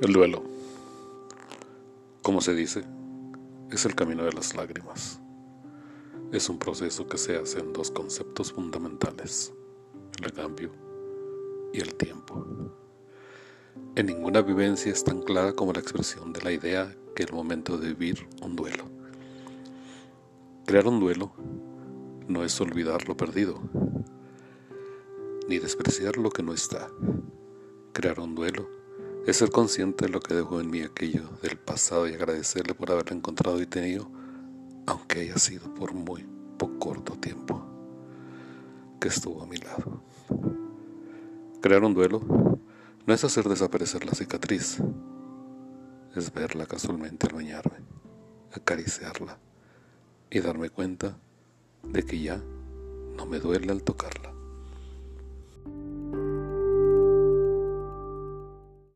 El duelo, como se dice, es el camino de las lágrimas. Es un proceso que se hace en dos conceptos fundamentales, el cambio y el tiempo. En ninguna vivencia es tan clara como la expresión de la idea que el momento de vivir un duelo. Crear un duelo no es olvidar lo perdido, ni despreciar lo que no está. Crear un duelo es ser consciente de lo que dejó en mí aquello del pasado y agradecerle por haberlo encontrado y tenido, aunque haya sido por muy poco tiempo que estuvo a mi lado. Crear un duelo no es hacer desaparecer la cicatriz, es verla casualmente al bañarme, acariciarla y darme cuenta de que ya no me duele al tocarla.